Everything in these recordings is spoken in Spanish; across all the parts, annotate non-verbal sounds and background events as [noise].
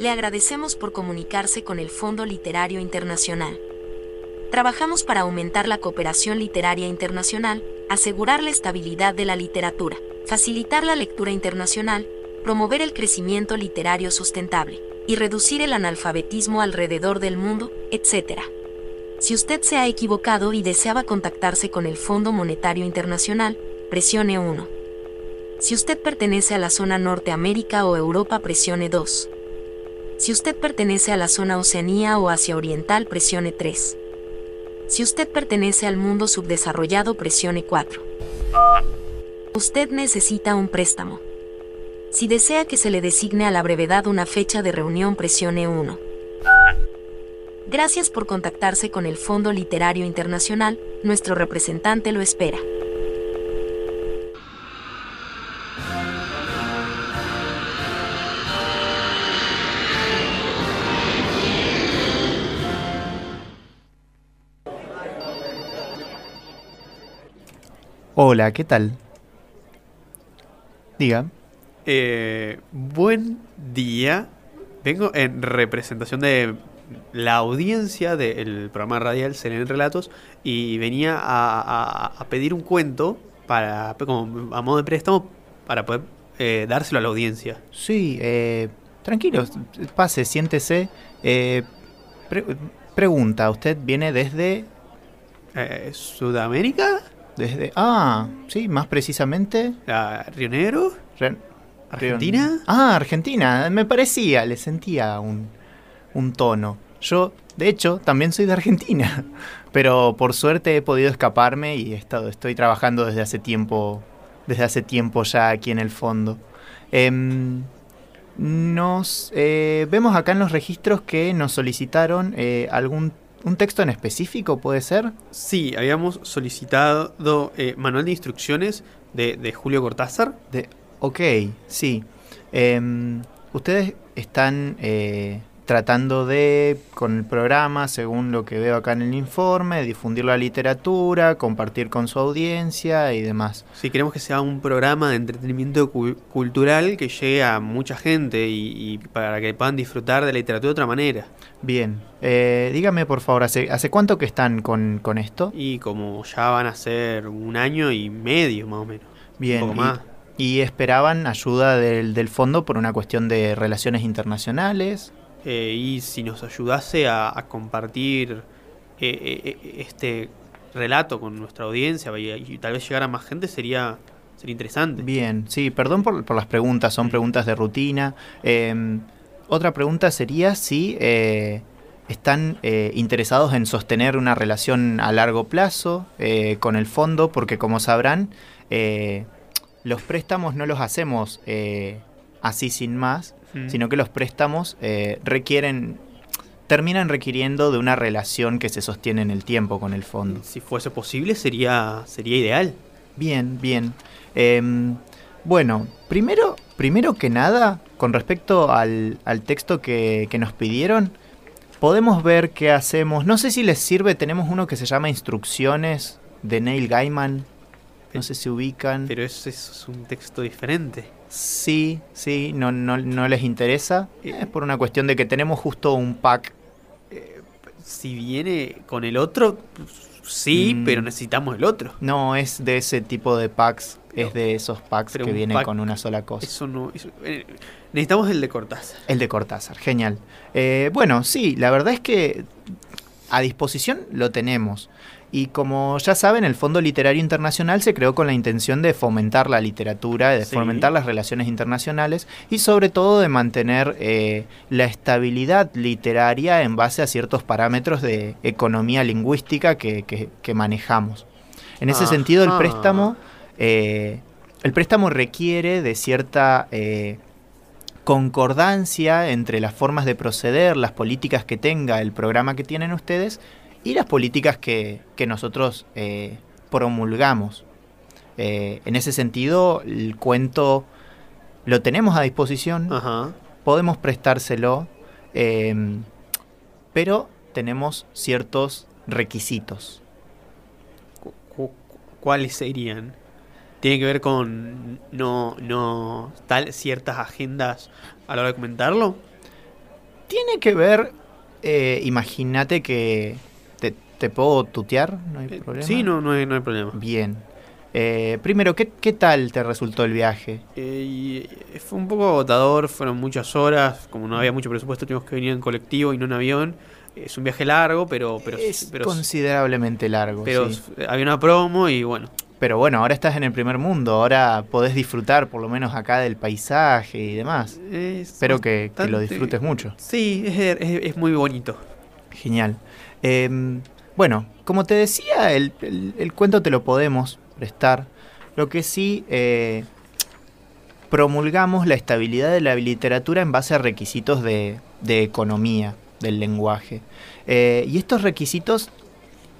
Le agradecemos por comunicarse con el Fondo Literario Internacional. Trabajamos para aumentar la cooperación literaria internacional, asegurar la estabilidad de la literatura, facilitar la lectura internacional, promover el crecimiento literario sustentable y reducir el analfabetismo alrededor del mundo, etc. Si usted se ha equivocado y deseaba contactarse con el Fondo Monetario Internacional, presione 1. Si usted pertenece a la zona Norteamérica o Europa, presione 2. Si usted pertenece a la zona Oceanía o Asia Oriental, presione 3. Si usted pertenece al mundo subdesarrollado, presione 4. Usted necesita un préstamo. Si desea que se le designe a la brevedad una fecha de reunión, presione 1. Gracias por contactarse con el Fondo Literario Internacional, nuestro representante lo espera. Hola, ¿qué tal? Diga. Eh, buen día. Vengo en representación de la audiencia del programa radial Selene Relatos y venía a, pedir un cuento para como a modo de préstamo para poder eh, dárselo a la audiencia. Sí, eh, tranquilo, pase, siéntese. Eh, pregunta, ¿usted viene desde... Eh, ¿Sudamérica? Desde... Ah, sí, más precisamente... ¿Río Negro? ¿Argentina? Ah, Argentina. Me parecía, le sentía un, un tono. Yo, de hecho, también soy de Argentina. [laughs] Pero por suerte he podido escaparme y he estado, estoy trabajando desde hace tiempo. Desde hace tiempo ya aquí en el fondo. Em, nos eh, vemos acá en los registros que nos solicitaron eh, algún un texto en específico, ¿puede ser? Sí, habíamos solicitado eh, manual de instrucciones de, de Julio Cortázar. De, Ok, sí. Em, ustedes están eh, tratando de, con el programa, según lo que veo acá en el informe, difundir la literatura, compartir con su audiencia y demás. Sí, queremos que sea un programa de entretenimiento cultural que llegue a mucha gente y, para que puedan disfrutar de la literatura de otra manera. Bien, eh, dígame por favor, ¿hace, ¿hace cuánto que están con, con, esto? Y como ya van a ser un año y medio más o menos. Bien, un poco más y esperaban ayuda del, del, fondo por una cuestión de relaciones internacionales. Eh, y si nos ayudase a, compartir eh, eh, este relato con nuestra audiencia y, tal vez llegar a más gente sería, sería interesante. Bien, sí, perdón por, por las preguntas, son preguntas de rutina. Em, otra pregunta sería si están interesados en sostener una relación a largo plazo con el fondo, porque como sabrán, los préstamos no los hacemos así sin más, mm. sino que los préstamos eh, requieren, terminan requiriendo de una relación que se sostiene en el tiempo con el fondo. Si fuese posible sería, sería ideal. Bien, bien. Em, bueno, primero, primero que nada, con respecto al, al texto que, que nos pidieron, podemos ver qué hacemos. No sé si les sirve, tenemos uno que se llama Instrucciones de Neil Gaiman no sé si ubican. Pero eso es un texto diferente. Sí, sí, no, no, no les interesa. Eh, es por una cuestión de que tenemos justo un pack. Eh, si viene con el otro, sí, mm. pero necesitamos el otro. No, es de ese tipo de packs. Es de esos packs que vienen con una sola cosa. Eso no. Eh, necesitamos el de Cortázar. El de Cortázar, genial. bueno, sí, la verdad es que a disposición lo tenemos. Y como ya saben, el Fondo Literario Internacional se creó con la intención de fomentar la literatura, de fomentar las relaciones internacionales y sobre todo de mantener eh, la estabilidad literaria en base a ciertos parámetros de economía lingüística que, manejamos. En ese sentido, el préstamo, eh, el préstamo requiere de cierta eh, concordancia entre las formas de proceder, las políticas que tenga el programa que tienen ustedes y las políticas que, nosotros eh, promulgamos. Eh, en ese sentido, el cuento lo tenemos a disposición, podemos prestárselo, em, pero tenemos ciertos requisitos. ¿Cuáles serían? ¿Tiene que ver con no, no tal ciertas agendas a la hora de comentarlo? Tiene que ver, eh, imagínate que te, te puedo tutear, no hay Eh, problema. Sí, no, no hay, no hay problema. Bien. Eh, primero, ¿qué, ¿qué tal te resultó el viaje? Eh, y fue un poco agotador, fueron muchas horas, como no había mucho presupuesto tuvimos que venir en colectivo y no en avión. Es un viaje largo, pero pero es pero, considerablemente largo. pero sí. había una promo y bueno, Pero bueno, ahora estás en el primer mundo, ahora podés disfrutar por lo menos acá del paisaje y demás. es Espero que, que lo disfrutes mucho. Sí, es, es- es muy bonito. Genial. Em, bueno, como te decía, el, el- el cuento te lo podemos prestar. Lo que sí, eh, promulgamos la estabilidad de la literatura en base a requisitos de, de economía del lenguaje. Eh, y estos requisitos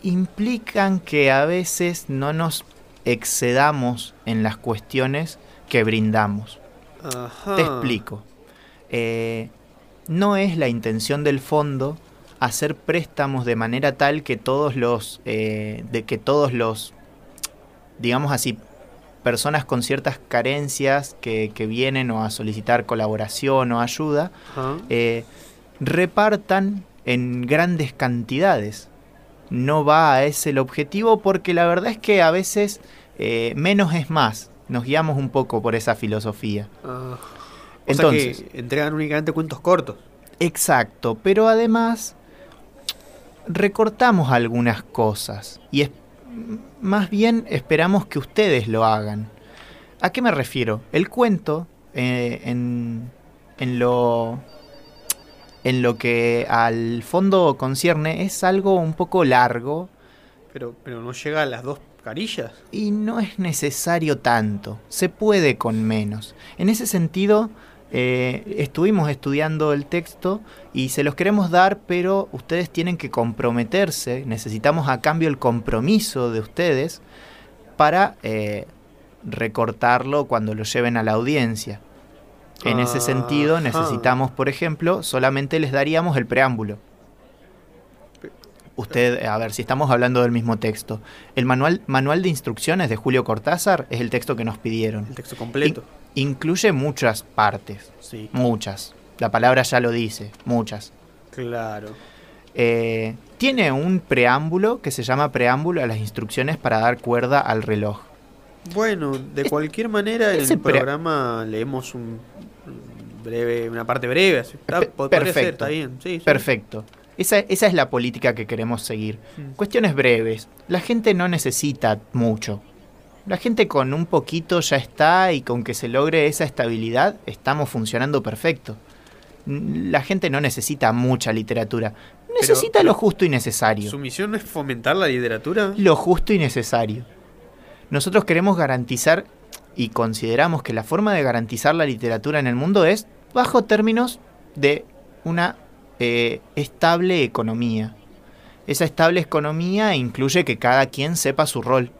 implican que a veces no nos excedamos en las cuestiones que brindamos. Ajá. Te explico. Eh, no es la intención del fondo hacer préstamos de manera tal que todos los, eh, de que todos los, digamos así, personas con ciertas carencias que, que vienen o a solicitar colaboración o ayuda, eh, repartan en grandes cantidades. No va a ese el objetivo porque la verdad es que a veces eh, menos es más. Nos guiamos un poco por esa filosofía. Ah. O Entonces, sea que entregan únicamente cuentos cortos. Exacto, pero además recortamos algunas cosas y es, más bien esperamos que ustedes lo hagan. ¿A qué me refiero? El cuento, eh, en, en lo, en lo que al fondo concierne, es algo un poco largo Pero, pero no llega a las dos carillas. y no es necesario tanto, se puede con menos. En ese sentido, eh, estuvimos estudiando el texto y se los queremos dar, pero ustedes tienen que comprometerse, necesitamos a cambio el compromiso de ustedes para eh, recortarlo cuando lo lleven a la audiencia. En ese sentido, necesitamos, por ejemplo, solamente les daríamos el preámbulo. Usted, a ver, si estamos hablando del mismo texto. El manual, manual de instrucciones de Julio Cortázar es el texto que nos pidieron. El texto completo. Incluye muchas partes, Sí, muchas. La palabra ya lo dice, muchas. claro. Eh, tiene un preámbulo que se llama preámbulo a las instrucciones para dar cuerda al reloj. Bueno, de cualquier manera en el programa leemos un breve, una parte breve. Así, está, ser, perfecto. está bien. Sí, sí. Perfecto. Esa, esa es la política que queremos seguir. Mm. Cuestiones breves. La gente no necesita mucho. La gente con un poquito ya está y con que se logre esa estabilidad estamos funcionando perfecto. La gente no necesita mucha literatura. Necesita pero- lo justo y necesario. ¿Su misión es fomentar la literatura? Lo justo y necesario. Nosotros queremos garantizar y consideramos que la forma de garantizar la literatura en el mundo es bajo términos de una eh, estable economía. Esa estable economía incluye que cada quien sepa su rol.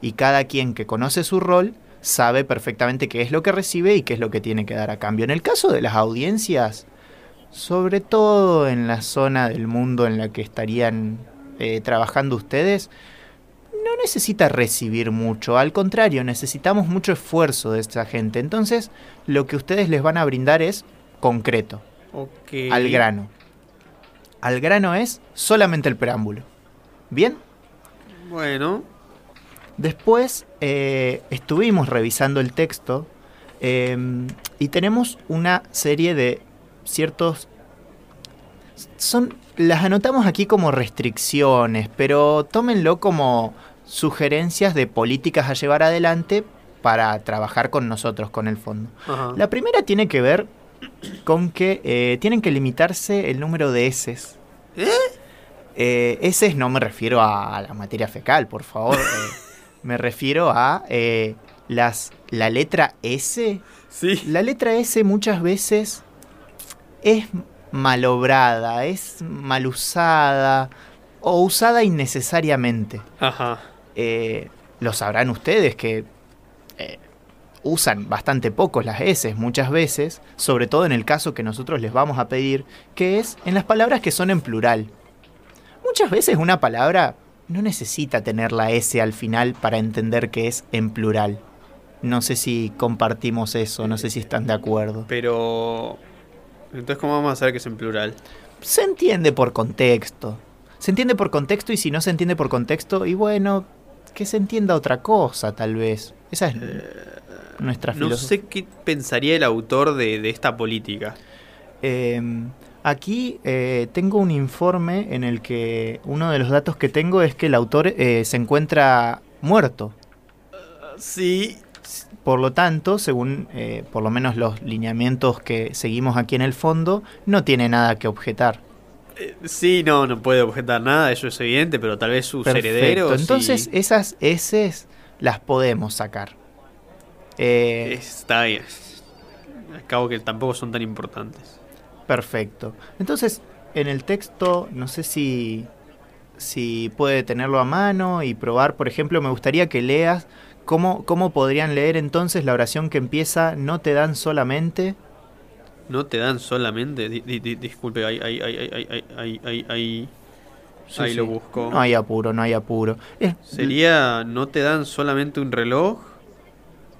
Y cada quien que conoce su rol sabe perfectamente qué es lo que recibe y qué es lo que tiene que dar a cambio. En el caso de las audiencias, sobre todo en la zona del mundo en la que estarían eh, trabajando ustedes, no necesita recibir mucho, al contrario, necesitamos mucho esfuerzo de esta gente. Entonces, lo que ustedes les van a brindar es concreto, Ok. al grano. Al grano es solamente el preámbulo. ¿Bien? Bueno, Después eh, estuvimos revisando el texto eh, y tenemos una serie de ciertos... Son, las anotamos aquí como restricciones, pero tómenlo como sugerencias de políticas a llevar adelante para trabajar con nosotros, con el fondo. ajá. La primera tiene que ver con que eh, tienen que limitarse el número de heces. ¿Eh? Eh, heces no me refiero a, a la materia fecal, por favor. [laughs] eh, me refiero a eh, las, la letra S. Sí. La letra S muchas veces es malobrada, es mal usada o usada innecesariamente. Ajá. Eh, lo sabrán ustedes que eh, usan bastante poco las S muchas veces, sobre todo en el caso que nosotros les vamos a pedir, que es en las palabras que son en plural. Muchas veces una palabra no necesita tener la S al final para entender que es en plural. No sé si compartimos eso, no sé si están de acuerdo. Pero. Entonces, ¿cómo vamos a saber que es en plural? Se entiende por contexto. Se entiende por contexto y si no se entiende por contexto, y bueno, que se entienda otra cosa, tal vez. Esa es nuestra Eh, No filosofía. sé qué pensaría el autor de, de esta política. Eh, aquí eh, tengo un informe en el que uno de los datos que tengo es que el autor eh, se encuentra muerto. Sí. Por lo tanto, según por lo menos los lineamientos que seguimos aquí en el fondo, no tiene nada que objetar. Eh, Sí, no, no puede objetar nada, eso es evidente, pero tal vez sus Perfecto. herederos. Entonces, y- esas S las podemos sacar. Eh, Está bien. Acabo que tampoco son tan importantes. Perfecto. Entonces, en el texto, no sé si, si puede tenerlo a mano y probar, por ejemplo, me gustaría que leas cómo, cómo podrían leer entonces la oración que empieza, no te dan solamente no te dan solamente. Di, di, disculpe, ahí, ahí, ahí, ahí sí, lo busco. No hay apuro, no hay apuro. Sería, no te dan solamente un reloj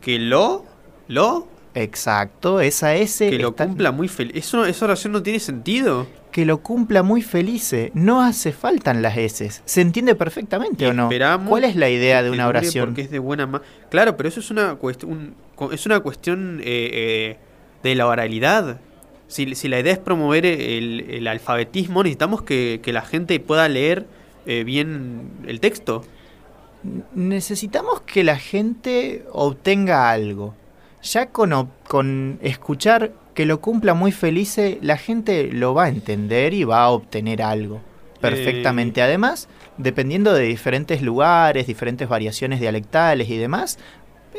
que lo, lo. Exacto, esa S. Que lo cumpla muy feliz. Eso, esa oración no tiene sentido. Que lo cumpla muy felice. No hace falta las S. ¿Se entiende perfectamente o no? Esperamos. ¿Cuál es la idea de una oración? Porque es de buena Claro, pero eso es una, cuest un, es una cuestión eh, eh de la oralidad. Si, si la idea es promover el, el alfabetismo, necesitamos que, que la gente pueda leer eh, bien el texto. necesitamos que la gente obtenga algo. Ya con, con escuchar que lo cumpla muy feliz, la gente lo va a entender y va a obtener algo. Perfectamente. Eh. Además, dependiendo de diferentes lugares, diferentes variaciones dialectales y demás,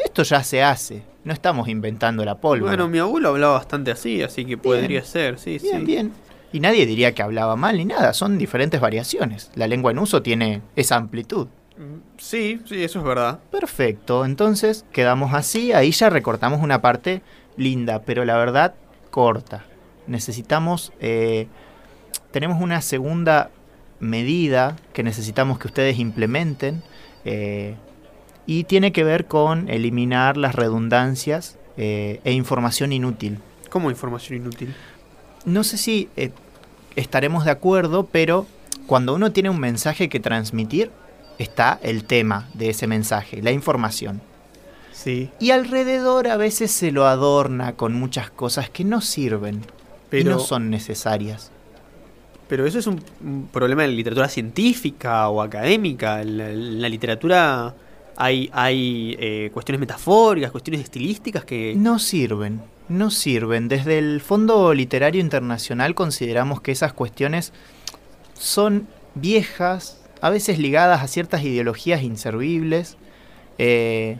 esto ya se hace. No estamos inventando la pólvora. Bueno, mi abuelo hablaba bastante así, así que podría ser, sí, bien, sí. bien. Y nadie diría que hablaba mal ni nada, son diferentes variaciones. La lengua en uso tiene esa amplitud. Mm, Sí, sí, eso es verdad. Perfecto, entonces quedamos así, ahí ya recortamos una parte linda, pero la verdad corta. Necesitamos, eh, tenemos una segunda medida que necesitamos que ustedes implementen eh, y tiene que ver con eliminar las redundancias eh, e información inútil. ¿Cómo información inútil? No sé si eh, estaremos de acuerdo, pero cuando uno tiene un mensaje que transmitir, está el tema de ese mensaje, la información. Sí, Y alrededor a veces se lo adorna con muchas cosas que no sirven y pero, no son necesarias. pero eso es un, un problema de la literatura científica o académica. En la, en la literatura hay, hay eh, cuestiones metafóricas, cuestiones estilísticas que... No sirven, no sirven. Desde el Fondo Literario Internacional consideramos que esas cuestiones son viejas, a veces ligadas a ciertas ideologías inservibles, eh,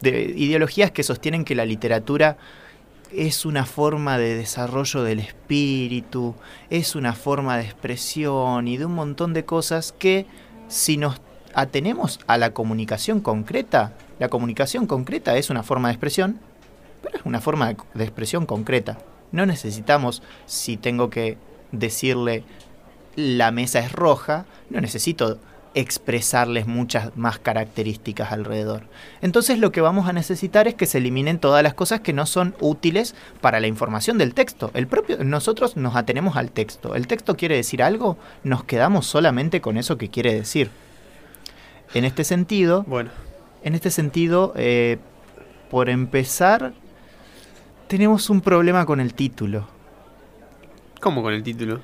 de ideologías que sostienen que la literatura es una forma de desarrollo del espíritu, es una forma de expresión y de un montón de cosas que si nos atenemos a la comunicación concreta, la comunicación concreta es una forma de expresión, pero es una forma de, expresión concreta. No necesitamos, si tengo que decirle la mesa es roja, no necesito expresarles muchas más características alrededor. Entonces lo que vamos a necesitar es que se eliminen todas las cosas que no son útiles para la información del texto. El propio nosotros nos atenemos al texto. El texto quiere decir algo, nos quedamos solamente con eso que quiere decir. En este sentido, Bueno, en este sentido, eh, por empezar, tenemos un problema con el título. ¿cómo con el título?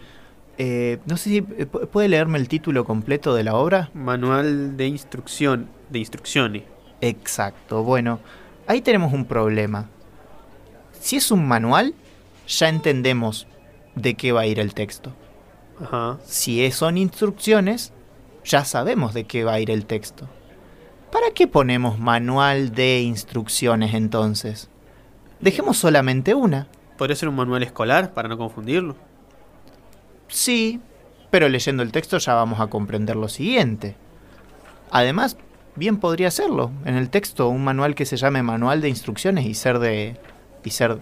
Eh, no sé si eh, pu- puede leerme el título completo de la obra. Manual de instrucción, de instrucciones. Exacto, bueno, ahí tenemos un problema. Si es un manual, ya entendemos de qué va a ir el texto. Ajá. Si es- son instrucciones, ya sabemos de qué va a ir el texto. ¿Para qué ponemos manual de instrucciones entonces? Dejemos solamente una. ¿Podría ser un manual escolar para no confundirlo? Sí, pero leyendo el texto ya vamos a comprender lo siguiente. Además, bien podría serlo. En el texto un manual que se llame manual de instrucciones y ser de y ser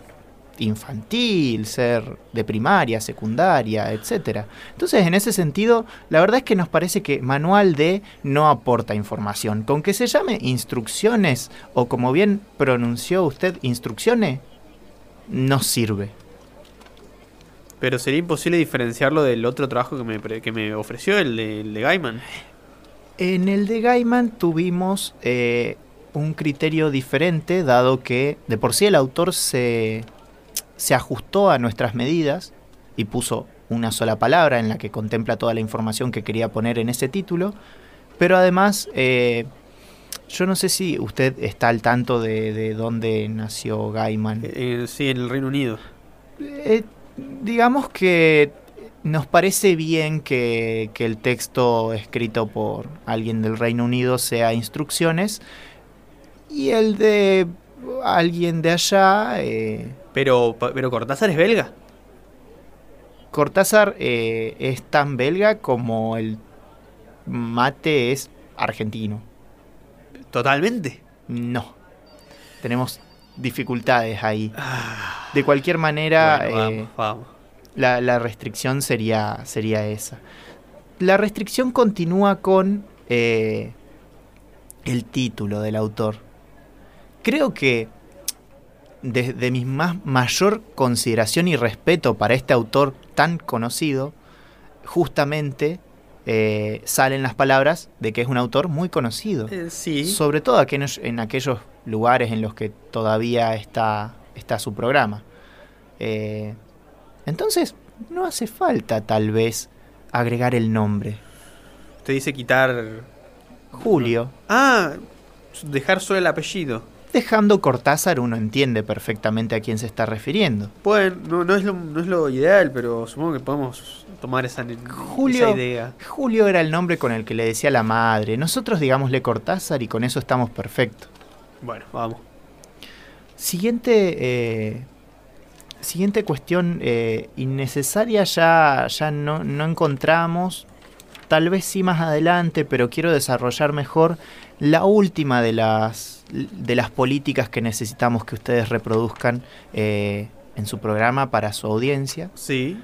infantil, ser de primaria, secundaria, etcétera. Entonces, en ese sentido, la verdad es que nos parece que manual de no aporta información. Con que se llame instrucciones o como bien pronunció usted instrucciones, no sirve. Pero sería imposible diferenciarlo del otro trabajo que me, que me ofreció, el de, el de Gaiman. En el de Gaiman tuvimos eh, un criterio diferente, dado que de por sí el autor se, se ajustó a nuestras medidas y puso una sola palabra en la que contempla toda la información que quería poner en ese título, pero además, eh, yo no sé si usted está al tanto de, de dónde nació Gaiman. Eh, sí, en el Reino Unido. Eh, digamos que nos parece bien que, que el texto escrito por alguien del Reino Unido sea instrucciones y el de alguien de allá, eh, Pero, pero Cortázar es belga. Cortázar eh, es tan belga como el mate es argentino. Totalmente. No, tenemos dificultades ahí. Ah, De cualquier manera... bueno, eh, vamos, vamos. La, la restricción sería, sería esa. La restricción continúa con eh, el título del autor. Creo que desde mi más mayor consideración y respeto para este autor tan conocido, justamente eh, salen las palabras de que es un autor muy conocido. Eh, sí. Sobre todo aquellos- en aquellos lugares en los que todavía está, está su programa. Eh, entonces, no hace falta tal vez agregar el nombre. Te dice quitar. Julio. Ah, dejar solo el apellido. Dejando Cortázar uno entiende perfectamente a quién se está refiriendo. Bueno, no, no, es lo, no es lo ideal, pero supongo que podemos tomar esa, Julio. esa idea. Julio era el nombre con el que le decía la madre. Nosotros digámosle Cortázar y con eso estamos perfectos. Bueno, vamos. Siguiente, eh, siguiente cuestión eh, innecesaria ya, ya no, no encontramos, tal vez sí más adelante, pero quiero desarrollar mejor la última de las, de las políticas que necesitamos que ustedes reproduzcan eh, en su programa para su audiencia. Sí.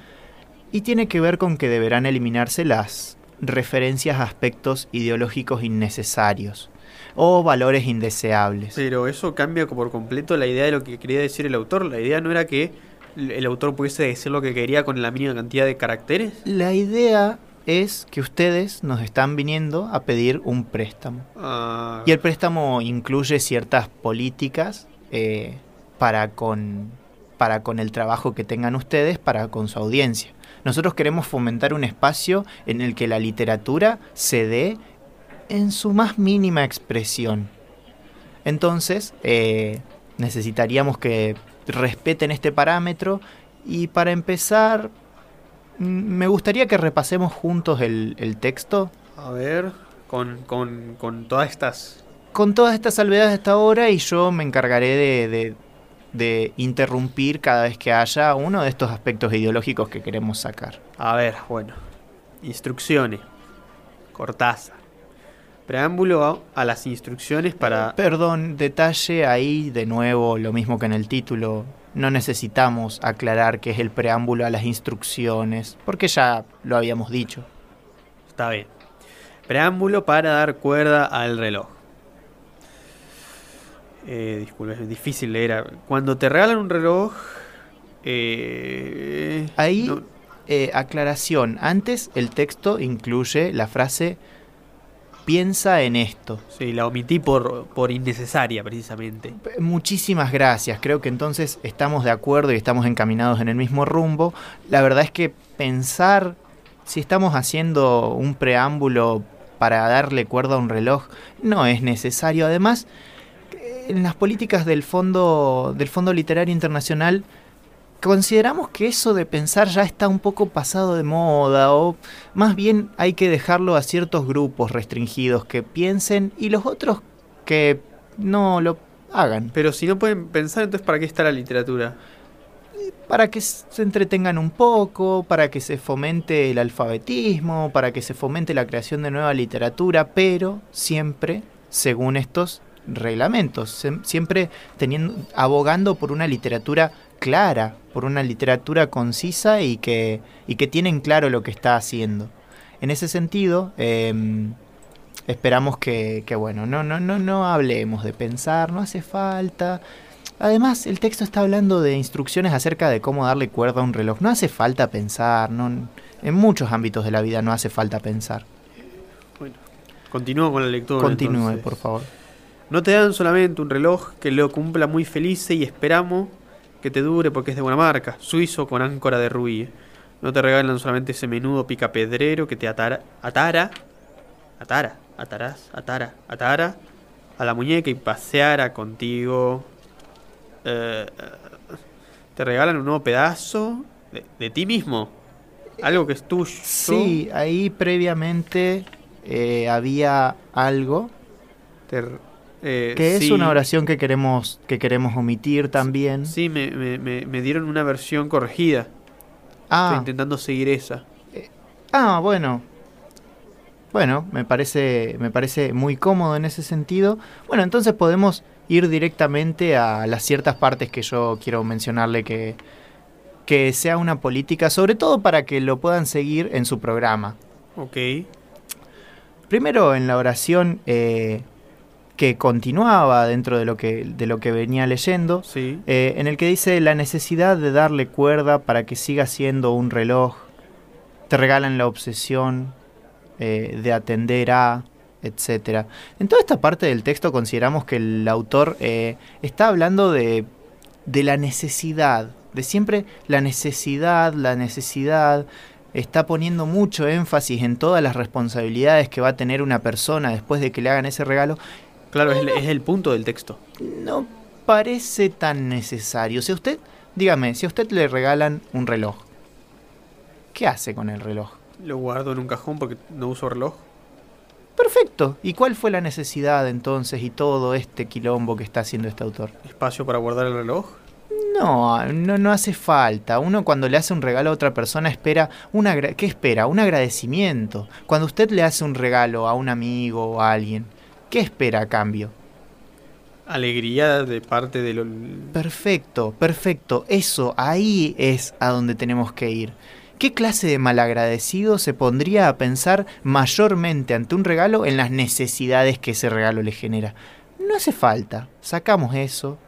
Y tiene que ver con que deberán eliminarse las referencias a aspectos ideológicos innecesarios o valores indeseables. Pero eso cambia por completo la idea de lo que quería decir el autor. La idea no era que el autor pudiese decir lo que quería con la mínima cantidad de caracteres. La idea es que ustedes nos están viniendo a pedir un préstamo. Ah, Y el préstamo incluye ciertas políticas eh, para, con, para con el trabajo que tengan ustedes, para con su audiencia. Nosotros queremos fomentar un espacio en el que la literatura se dé en su más mínima expresión. Entonces, eh, necesitaríamos que respeten este parámetro y para empezar, me gustaría que repasemos juntos el, el texto a ver, con, con, con todas estas... con todas estas salvedades hasta ahora y yo me encargaré de, de- de interrumpir cada vez que haya uno de estos aspectos ideológicos que queremos sacar. A ver, bueno. Instrucciones. Cortázar. Preámbulo a, a las instrucciones para... Perdón, detalle ahí de nuevo, lo mismo que en el título. No necesitamos aclarar que es el preámbulo a las instrucciones, porque ya lo habíamos dicho. Está bien. Preámbulo para dar cuerda al reloj. Eh, disculpe, es difícil leer. Cuando te regalan un reloj... eh, Ahí, no- eh, aclaración, antes el texto incluye la frase piensa en esto. sí, la omití por, por innecesaria, precisamente. Muchísimas gracias. Creo que entonces estamos de acuerdo y estamos encaminados en el mismo rumbo. La verdad es que pensar si estamos haciendo un preámbulo para darle cuerda a un reloj no es necesario. Además, en las políticas del Fondo del Fondo Literario Internacional consideramos que eso de pensar ya está un poco pasado de moda o más bien hay que dejarlo a ciertos grupos restringidos que piensen y los otros que no lo hagan Pero si no pueden pensar, entonces ¿para qué está la literatura? para que se entretengan un poco, para que se fomente el alfabetismo, para que se fomente la creación de nueva literatura, pero siempre según estos reglamentos, siempre teniendo abogando por una literatura clara, por una literatura concisa y que y que tienen claro lo que está haciendo. En ese sentido, em, esperamos que, que, bueno, no, no, no, no hablemos de pensar, no hace falta. Además, el texto está hablando de instrucciones acerca de cómo darle cuerda a un reloj. No hace falta pensar, no, en muchos ámbitos de la vida no hace falta pensar. Bueno, continúo con la lectura. Continúe, entonces. por favor. No te dan solamente un reloj que lo cumpla muy feliz y esperamos que te dure porque es de buena marca, suizo con áncora de rubí. No te regalan solamente ese menudo picapedrero que te atara, atara, atara, atarás, atara, atara a la muñeca y paseara contigo. Eh, eh, te regalan un nuevo pedazo de, ti mismo, algo que es tuyo. Sí, ahí previamente eh, había algo Te- eh, que es sí. una oración que queremos que queremos omitir también. Sí, me, me- me- me dieron una versión corregida. Estoy Ah, intentando seguir esa. ah, bueno. Bueno, me parece me parece muy cómodo en ese sentido. Bueno, entonces podemos ir directamente a las ciertas partes que yo quiero mencionarle que que sea una política, sobre todo para que lo puedan seguir en su programa. Ok. Primero en la oración eh, que continuaba dentro de lo que, de lo que venía leyendo, Sí. eh, en el que dice la necesidad de darle cuerda para que siga siendo un reloj, te regalan la obsesión eh, de atender a, etcétera. En toda esta parte del texto consideramos que el autor eh, está hablando de, de la necesidad, de siempre la necesidad, la necesidad, está poniendo mucho énfasis en todas las responsabilidades que va a tener una persona después de que le hagan ese regalo Claro, es, el- es el punto del texto. no parece tan necesario. Si a usted, dígame, si a usted le regalan un reloj, ¿qué hace con el reloj? Lo guardo en un cajón porque no uso reloj. Perfecto. ¿Y cuál fue la necesidad entonces y todo este quilombo que está haciendo este autor? Espacio para guardar el reloj. No, no, no hace falta. Uno cuando le hace un regalo a otra persona espera un agra- ¿qué espera? Un agradecimiento. Cuando usted le hace un regalo a un amigo o a alguien, ¿qué espera a cambio? Alegría de parte de lo... Perfecto, perfecto. Eso, ahí es a donde tenemos que ir. ¿Qué clase de malagradecido se pondría a pensar mayormente ante un regalo en las necesidades que ese regalo le genera? No hace falta, sacamos eso.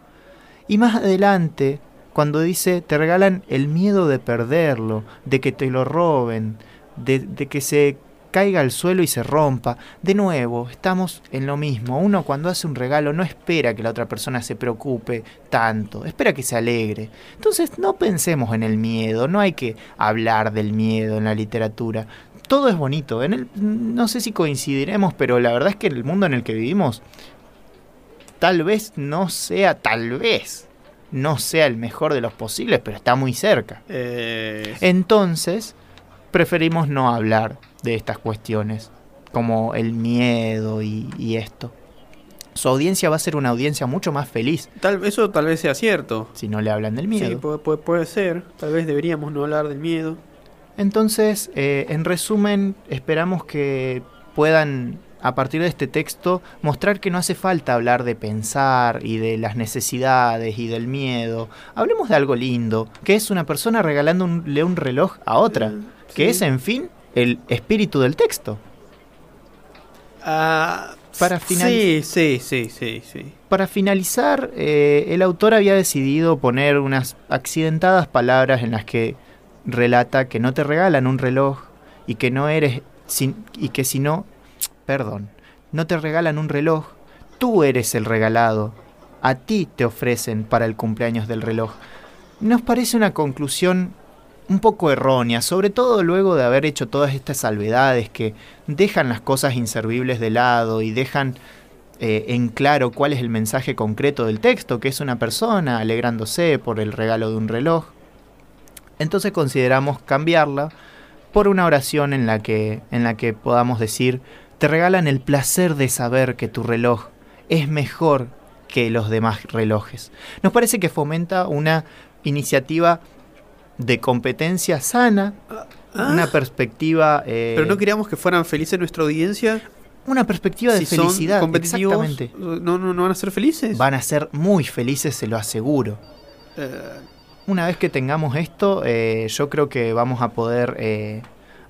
Y más adelante, cuando dice, te regalan el miedo de perderlo, de que te lo roben, de, de que se caiga al suelo y se rompa. De nuevo, estamos en lo mismo. Uno cuando hace un regalo no espera que la otra persona se preocupe tanto, espera que se alegre. Entonces no pensemos en el miedo, no hay que hablar del miedo en la literatura. Todo es bonito. En el, no sé si coincidiremos, pero la verdad es que el mundo en el que vivimos tal vez no sea, tal vez no sea el mejor de los posibles, pero está muy cerca. Eh, Entonces, preferimos no hablar de estas cuestiones, como el miedo y, y esto. Su audiencia va a ser una audiencia mucho más feliz tal, eso tal vez sea cierto. si no le hablan del Sí, miedo. puede, puede- puede ser. Tal vez deberíamos no hablar del miedo. Entonces, eh, en resumen, esperamos que puedan, a partir de este texto, mostrar que no hace falta hablar de pensar y de las necesidades y del miedo. Hablemos de algo lindo, que es una persona regalándole un reloj a otra, Eh, que sí. es, en fin, el espíritu del texto. Ah, Para sí, finaliz- sí, sí, sí, sí. Para finalizar, eh, el autor había decidido poner unas accidentadas palabras en las que relata que no te regalan un reloj y que no eres sin- y que si no, perdón, no te regalan un reloj, tú eres el regalado. A ti te ofrecen para el cumpleaños del reloj. Nos parece una conclusión un poco errónea, sobre todo luego de haber hecho todas estas salvedades que dejan las cosas inservibles de lado y dejan eh, en claro cuál es el mensaje concreto del texto, que es una persona alegrándose por el regalo de un reloj. Entonces consideramos cambiarla por una oración en la que, en la que podamos decir, te regalan el placer de saber que tu reloj es mejor que los demás relojes. Nos parece que fomenta una iniciativa de competencia sana, una perspectiva... eh, Pero no queríamos que fueran felices nuestra audiencia. una perspectiva de si son felicidad. competitivos, Exactamente. no, no, no van a ser felices. Van a ser muy felices, se lo aseguro. Eh, Una vez que tengamos esto, eh, yo creo que vamos a poder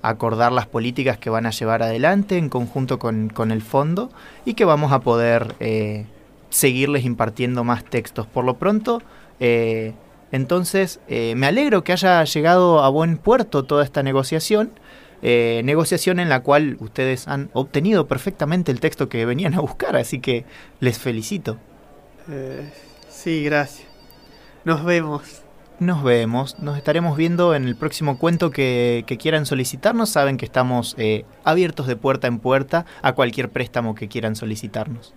acordar las políticas que van a llevar adelante en conjunto con, con el fondo y que vamos a poder seguirles impartiendo más textos. Por lo pronto, eh, entonces, eh, me alegro que haya llegado a buen puerto toda esta negociación. Eh, negociación en la cual ustedes han obtenido perfectamente el texto que venían a buscar, así que les felicito. Eh, sí, gracias. Nos vemos. Nos vemos, nos estaremos viendo en el próximo cuento que, que quieran solicitarnos. Saben que estamos eh, abiertos de puerta en puerta a cualquier préstamo que quieran solicitarnos.